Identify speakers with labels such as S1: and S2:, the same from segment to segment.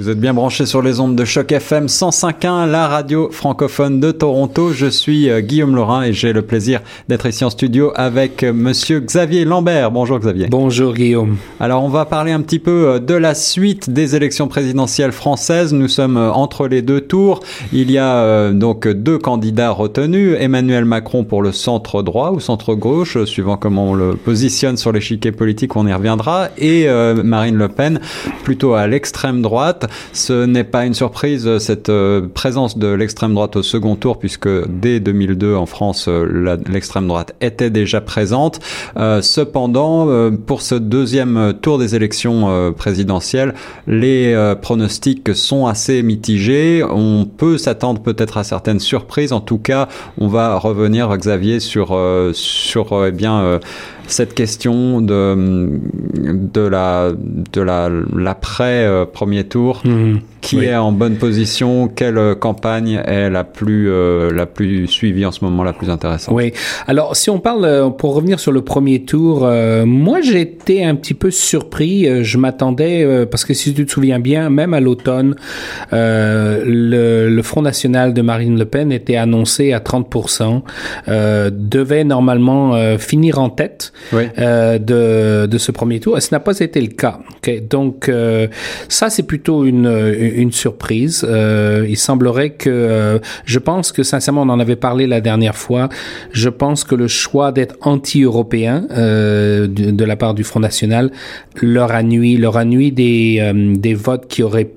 S1: Vous êtes bien branchés sur les ondes de Choc FM 105.1, la radio francophone de Toronto. Je suis euh, Guillaume Laurin et j'ai le plaisir d'être ici en studio avec euh, monsieur Xavier Lambert. Bonjour Xavier.
S2: Bonjour Guillaume.
S1: Alors on va parler un petit peu euh, de la suite des élections présidentielles françaises. Nous sommes entre les deux tours. Il y a donc deux candidats retenus. Emmanuel Macron pour le centre droit ou centre gauche, suivant comment on le positionne sur l'échiquier politique, on y reviendra. Et Marine Le Pen plutôt à l'extrême droite. Ce n'est pas une surprise, cette euh, présence de l'extrême droite au second tour, puisque dès 2002 en France, euh, l'extrême droite était déjà présente. Euh, cependant, pour ce deuxième tour des élections présidentielles, les pronostics sont assez mitigés. On peut s'attendre peut-être à certaines surprises. En tout cas, on va revenir, Xavier, sur sur eh bien cette question de de la de la l'après euh, premier tour. Mhm qui est en bonne position, quelle euh, campagne est la plus euh, la plus suivie en ce moment, la plus intéressante?
S2: Oui. Alors si on parle euh, pour revenir sur le premier tour, moi j'étais un petit peu surpris. Je m'attendais parce que si tu te souviens bien, même à l'automne, le, le, Front National de Marine Le Pen était annoncé à 30%, devait normalement finir en tête de de ce premier tour. Et ce n'a pas été le cas. Okay? Donc ça c'est plutôt une une surprise. Euh, il semblerait que, euh, je pense que sincèrement, on en avait parlé la dernière fois. Je pense que le choix d'être anti-européen euh, de, de, la part du Front National leur a nuit, leur a nuit des, euh, des votes qui auraient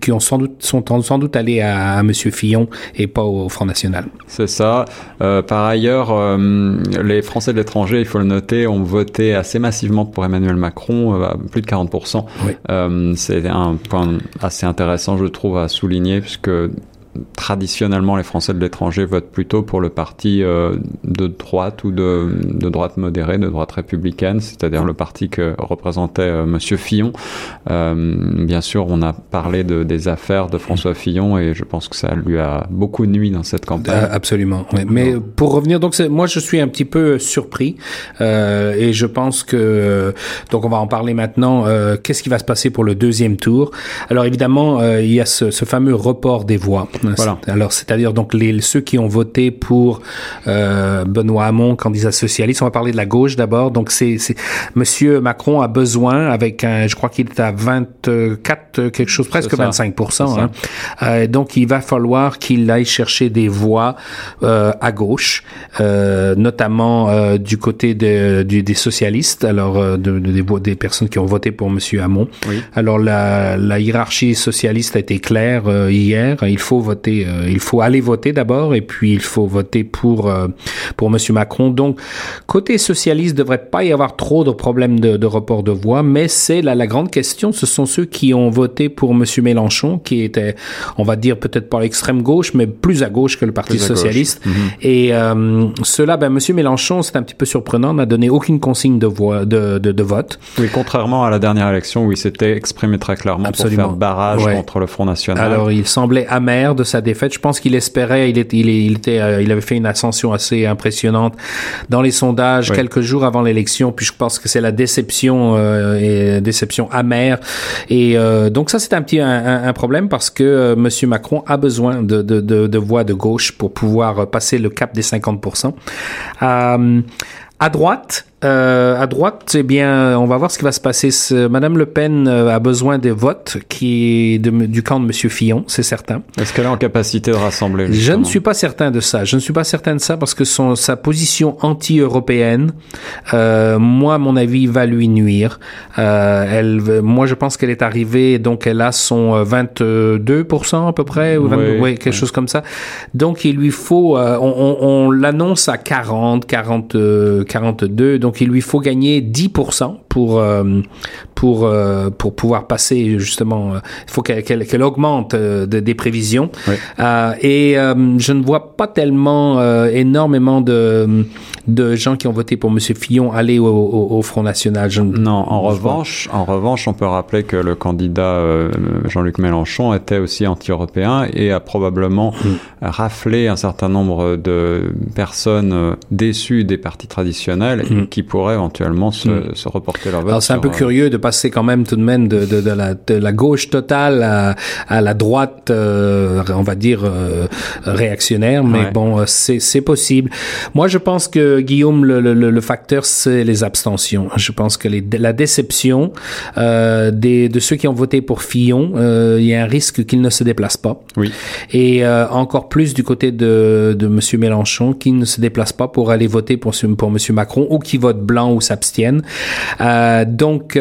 S2: qui ont sans doute, sont sans doute allés à, à M. Fillon et pas au Front National.
S1: C'est ça. Euh, par ailleurs, euh, les Français de l'étranger, il faut le noter, ont voté assez massivement pour Emmanuel Macron, euh, plus de 40%. Oui. C'est un point assez intéressant, je trouve, à souligner, puisque traditionnellement, les Français de l'étranger votent plutôt pour le parti euh, de droite ou de, de, droite modérée, de droite républicaine, c'est-à-dire le parti que représentait euh, Monsieur Fillon. Euh, bien sûr, on a parlé de, des affaires de François Fillon et je pense que ça lui a beaucoup nuit dans cette campagne.
S2: Euh, absolument. Oui. Mais pour revenir, donc moi je suis un petit peu surpris euh, et je pense que donc on va en parler maintenant. Qu'est-ce qui va se passer pour le deuxième tour? Alors évidemment, il y a ce, ce fameux report des voix. Voilà. Alors, c'est-à-dire donc les, ceux qui ont voté pour euh, Benoît Hamon, candidat socialiste. On va parler de la gauche d'abord. Donc, c'est, Monsieur Macron a besoin, avec un, je crois qu'il est à 24 quelque chose, presque 25% hein. euh, Donc, il va falloir qu'il aille chercher des voix euh, à gauche, euh, notamment euh, du côté de, du, des socialistes. Alors, euh, de, de, des, des personnes qui ont voté pour Monsieur Hamon. Oui. Alors, la, la hiérarchie socialiste a été claire hier. Il faut voter, euh, il faut aller voter d'abord et puis il faut voter pour euh, pour Monsieur Macron. Donc côté socialiste, devrait pas y avoir trop de problèmes de, de report de voix, mais c'est la, la grande question. Ce sont ceux qui ont voté pour Monsieur Mélenchon, qui était, on va dire peut-être pas l'extrême gauche, mais plus à gauche que le Parti socialiste. -hmm. Et euh, cela, ben Monsieur Mélenchon, c'est un petit peu surprenant, n'a donné aucune consigne de voix de, de, de, vote.
S1: Oui, contrairement à la dernière élection où il s'était exprimé très clairement Absolument. pour faire barrage ouais. contre le Front National.
S2: Alors il semblait amer de sa défaite. Je pense qu'il espérait, il, est, il, il était, euh, il avait fait une ascension assez impressionnante dans les sondages oui. quelques jours avant l'élection. Puis je pense que c'est la déception euh, et déception amère. Et euh, donc ça c'est un petit un, un, problème parce que euh, Monsieur Macron a besoin de, de, de, de voix de gauche pour pouvoir passer le cap des 50 euh, à droite, euh, à droite, eh bien, on va voir ce qui va se passer. Madame Le Pen euh, a besoin des votes qui de, du camp de Monsieur Fillon, c'est certain.
S1: Est-ce qu'elle est en capacité de rassembler justement?
S2: Je ne suis pas certain de ça. Je ne suis pas certain de ça parce que son sa position anti-européenne, euh, moi, à mon avis, va lui nuire. Euh, elle, moi, je pense qu'elle est arrivée, donc elle a son 22% à peu près, ou 22, oui, ouais, quelque chose comme ça. Donc, il lui faut, euh, on, on, on l'annonce à 40, 40, 42. Donc, donc il lui faut gagner 10% pour euh, pour euh, pour pouvoir passer justement. Euh, il faut qu'elle qu qu augmente de, des prévisions. Oui. et je ne vois pas tellement énormément de de gens qui ont voté pour Monsieur Fillon aller au, au, au Front National. Je,
S1: non, en revanche, en revanche, on peut rappeler que le candidat Jean-Luc Mélenchon était aussi anti-européen et a probablement mmh. raflé un certain nombre de personnes déçues des partis traditionnels mmh. qui pourrait éventuellement se, mmh. se reporter vote.
S2: c'est un peu curieux de passer quand même tout de même de, de, de, la, de la gauche totale à, à la droite, on va dire réactionnaire, mais bon, c'est c'est possible. Moi, je pense que Guillaume, le, le, le facteur, c'est les abstentions. Je pense que les, la déception euh, des, de ceux qui ont voté pour Fillon, euh, il y a un risque qu'ils ne se déplacent pas.
S1: Oui.
S2: Et euh, encore plus du côté de, de Monsieur Mélenchon, qui ne se déplace pas pour aller voter pour, pour Monsieur Macron ou qui vote blanc ou s'abstiennent. Euh, donc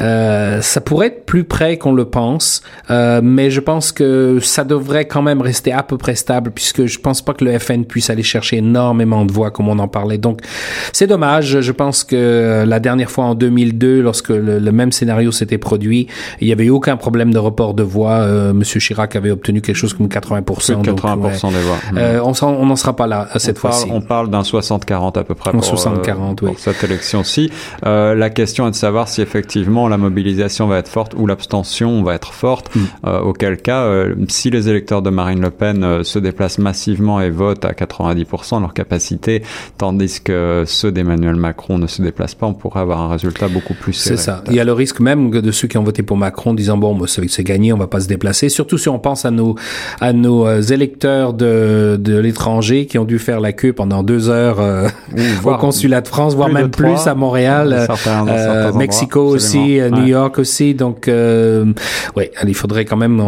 S2: euh, euh, ça pourrait être plus près qu'on le pense, euh, mais je pense que ça devrait quand même rester à peu près stable puisque je pense pas que le FN puisse aller chercher énormément de voix comme on en parlait. Donc c'est dommage. Je pense que la dernière fois en 2002, lorsque le, même scénario s'était produit, il y avait eu aucun problème de report de voix. Euh, Monsieur Chirac avait obtenu quelque chose comme 80%.
S1: Plus 80% des voix.
S2: Euh, on n'en sera pas là cette fois-ci.
S1: On parle d'un 60-40 à peu près
S2: pour, 60 -40, oui.
S1: pour cette élection-ci. la question est de savoir si effectivement la mobilisation va être forte ou l'abstention va être forte, mm. euh, auquel cas, euh, si les électeurs de Marine Le Pen euh, se déplacent massivement et votent à 90% de leur capacité, tandis que ceux d'Emmanuel Macron ne se déplacent pas, on pourrait avoir un résultat beaucoup plus
S2: serré. C'est ça. Il y a le risque même de ceux qui ont voté pour Macron disant bon, c'est gagné, on va pas se déplacer. Surtout si on pense à nos à nos électeurs de de l'étranger qui ont dû faire la queue pendant deux heures au consulat de France, voire même plus à Montréal, Mexico aussi, New York aussi. Donc, euh, ouais, il faudrait quand même,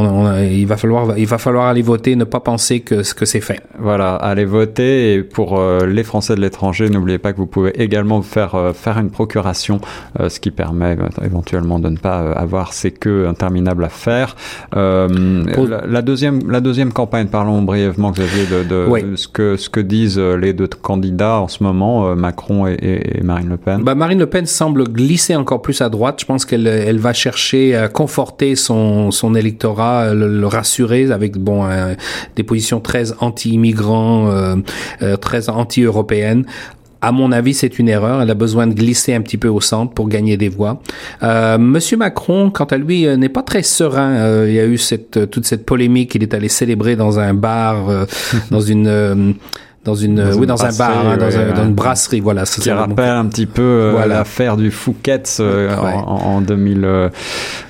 S2: il va falloir, il va falloir aller voter, ne pas penser que ce que c'est fait.
S1: Voilà, aller voter. Et pour euh, les Français de l'étranger, n'oubliez pas que vous pouvez également faire euh, faire une procuration, euh, ce qui permet éventuellement de ne pas avoir ces queues interminables à faire. La, deuxième, la deuxième campagne, parlons brièvement, Xavier, de, de ce que ce que disent les deux candidats en ce moment, Macron et, et, Marine Le Pen.
S2: Bah, Marine Le Pen semble glisser encore plus à droite. Je pense qu'elle elle, va chercher à conforter son, son électorat, le, rassurer avec bon des positions très anti-immigrants, euh, euh, très anti-européennes. À mon avis, c'est une erreur. Elle a besoin de glisser un petit peu au centre pour gagner des voix. Euh, Monsieur Macron, quant à lui, euh, n'est pas très serein. il y a eu cette, toute cette polémique. Il est allé célébrer dans un bar, dans une dans une, dans oui, dans un bar, hein, dans, dans, une brasserie, voilà.
S1: Ça, qui rappelle un petit peu euh, voilà. l'affaire du Fouquet's euh, en, en, 2000, euh,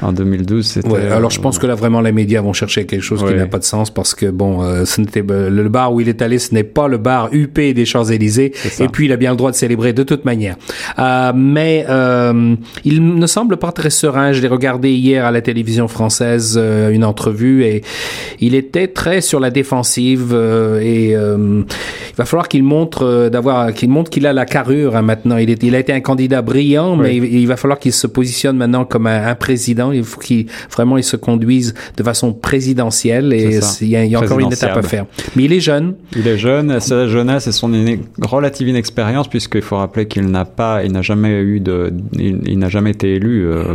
S1: en 2012.
S2: Ouais, alors je pense que là vraiment les médias vont chercher quelque chose qui n'a pas de sens parce que bon, ce n'était le bar où il est allé, ce n'est pas le bar UP des Champs Élysées. Et puis il a bien le droit de célébrer de toute manière. mais il ne semble pas très serein. Je l'ai regardé hier à la télévision française une entrevue et il était très sur la défensive et il va falloir qu'il montre euh, d'avoir qu'il montre qu'il a la carrure hein, maintenant. Il, est, il a été un candidat brillant, mais il, va falloir qu'il se positionne maintenant comme un, président. Il faut qu'il vraiment il se conduise de façon présidentielle et il y, a, il y a encore une étape à faire. Mais il est jeune.
S1: Il est jeune, sa jeunesse et son relative inexpérience puisqu'il faut rappeler qu'il n'a pas, il n'a jamais eu de, il, n'a jamais été élu euh,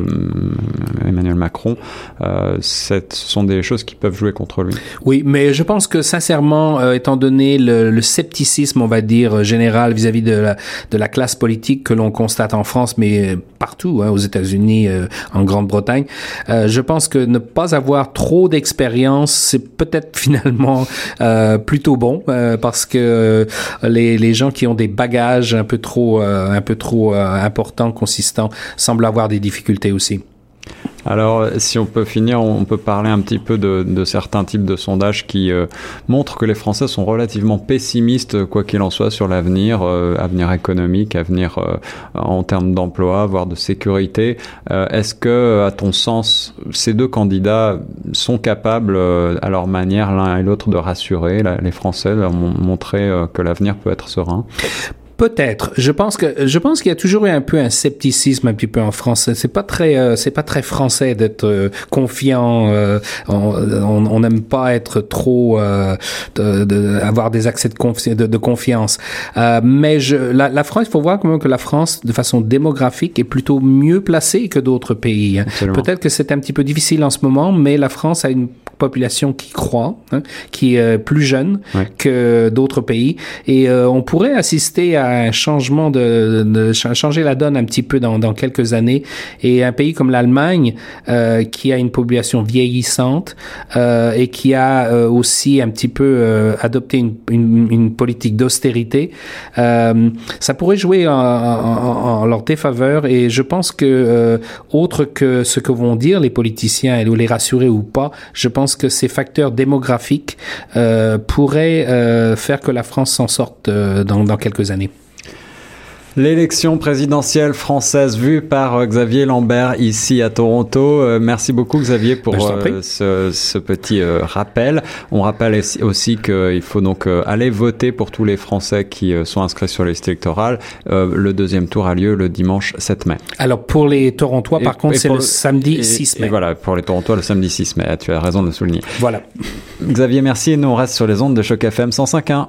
S1: Emmanuel Macron. Euh, ce sont des choses qui peuvent jouer contre lui.
S2: Oui, mais je pense que sincèrement, euh, étant donné le, le scepticisme, on va dire, général vis-à-vis de la, classe politique que l'on constate en France, mais partout, hein, aux États-Unis, euh, en Grande-Bretagne. Euh, je pense que ne pas avoir trop d'expérience, c'est peut-être finalement euh, plutôt bon parce que les, les gens qui ont des bagages un peu trop, un peu trop importants, consistants, semblent avoir des difficultés aussi.
S1: Alors, si on peut finir, on peut parler un petit peu de, de certains types de sondages qui euh, montrent que les Français sont relativement pessimistes, quoi qu'il en soit, sur l'avenir, euh, avenir économique, avenir euh, en termes d'emploi, voire de sécurité. Est-ce que, à ton sens, ces deux candidats sont capables, à leur manière, l'un et l'autre, de rassurer les Français, de leur montrer que l'avenir peut être serein?
S2: Peut-être. Je pense que je pense qu'il y a toujours eu un peu un scepticisme un petit peu en France. C'est pas très euh, c'est pas très français d'être euh, confiant. Euh, on n'aime pas être trop de, de, avoir des accès de, confi de, de confiance. mais je, la, la, France, il faut voir quand même que la France, de façon démographique, est plutôt mieux placée que d'autres pays. Hein. Peut-être que c'est un petit peu difficile en ce moment, mais la France a une population qui croît, hein, qui est plus jeune que d'autres pays, et on pourrait assister à un changement de, de, changer la donne un petit peu dans, dans quelques années. Et un pays comme l'Allemagne, qui a une population vieillissante et qui a aussi un petit peu adopté une, une, une politique d'austérité, ça pourrait jouer en, en, en, leur défaveur. Et je pense que euh, autre que ce que vont dire les politiciens, ou les rassurer ou pas, je pense que ces facteurs démographiques euh, pourraient euh, faire que la France s'en sorte dans, dans quelques années.
S1: L'élection présidentielle française vue par euh, Xavier Lambert ici à Toronto. Euh, merci beaucoup Xavier pour ben, euh, ce, ce, petit rappel. On rappelle aussi qu'il faut donc aller voter pour tous les Français qui sont inscrits sur les listes électorales. le deuxième tour a lieu le dimanche 7 mai.
S2: Alors pour les Torontois, par contre, c'est le, samedi 6 mai.
S1: Et voilà, pour les Torontois, le samedi 6 mai. Tu as raison de le souligner.
S2: Voilà.
S1: Xavier, merci. Et nous, on reste sur les ondes de Choc FM 105.1.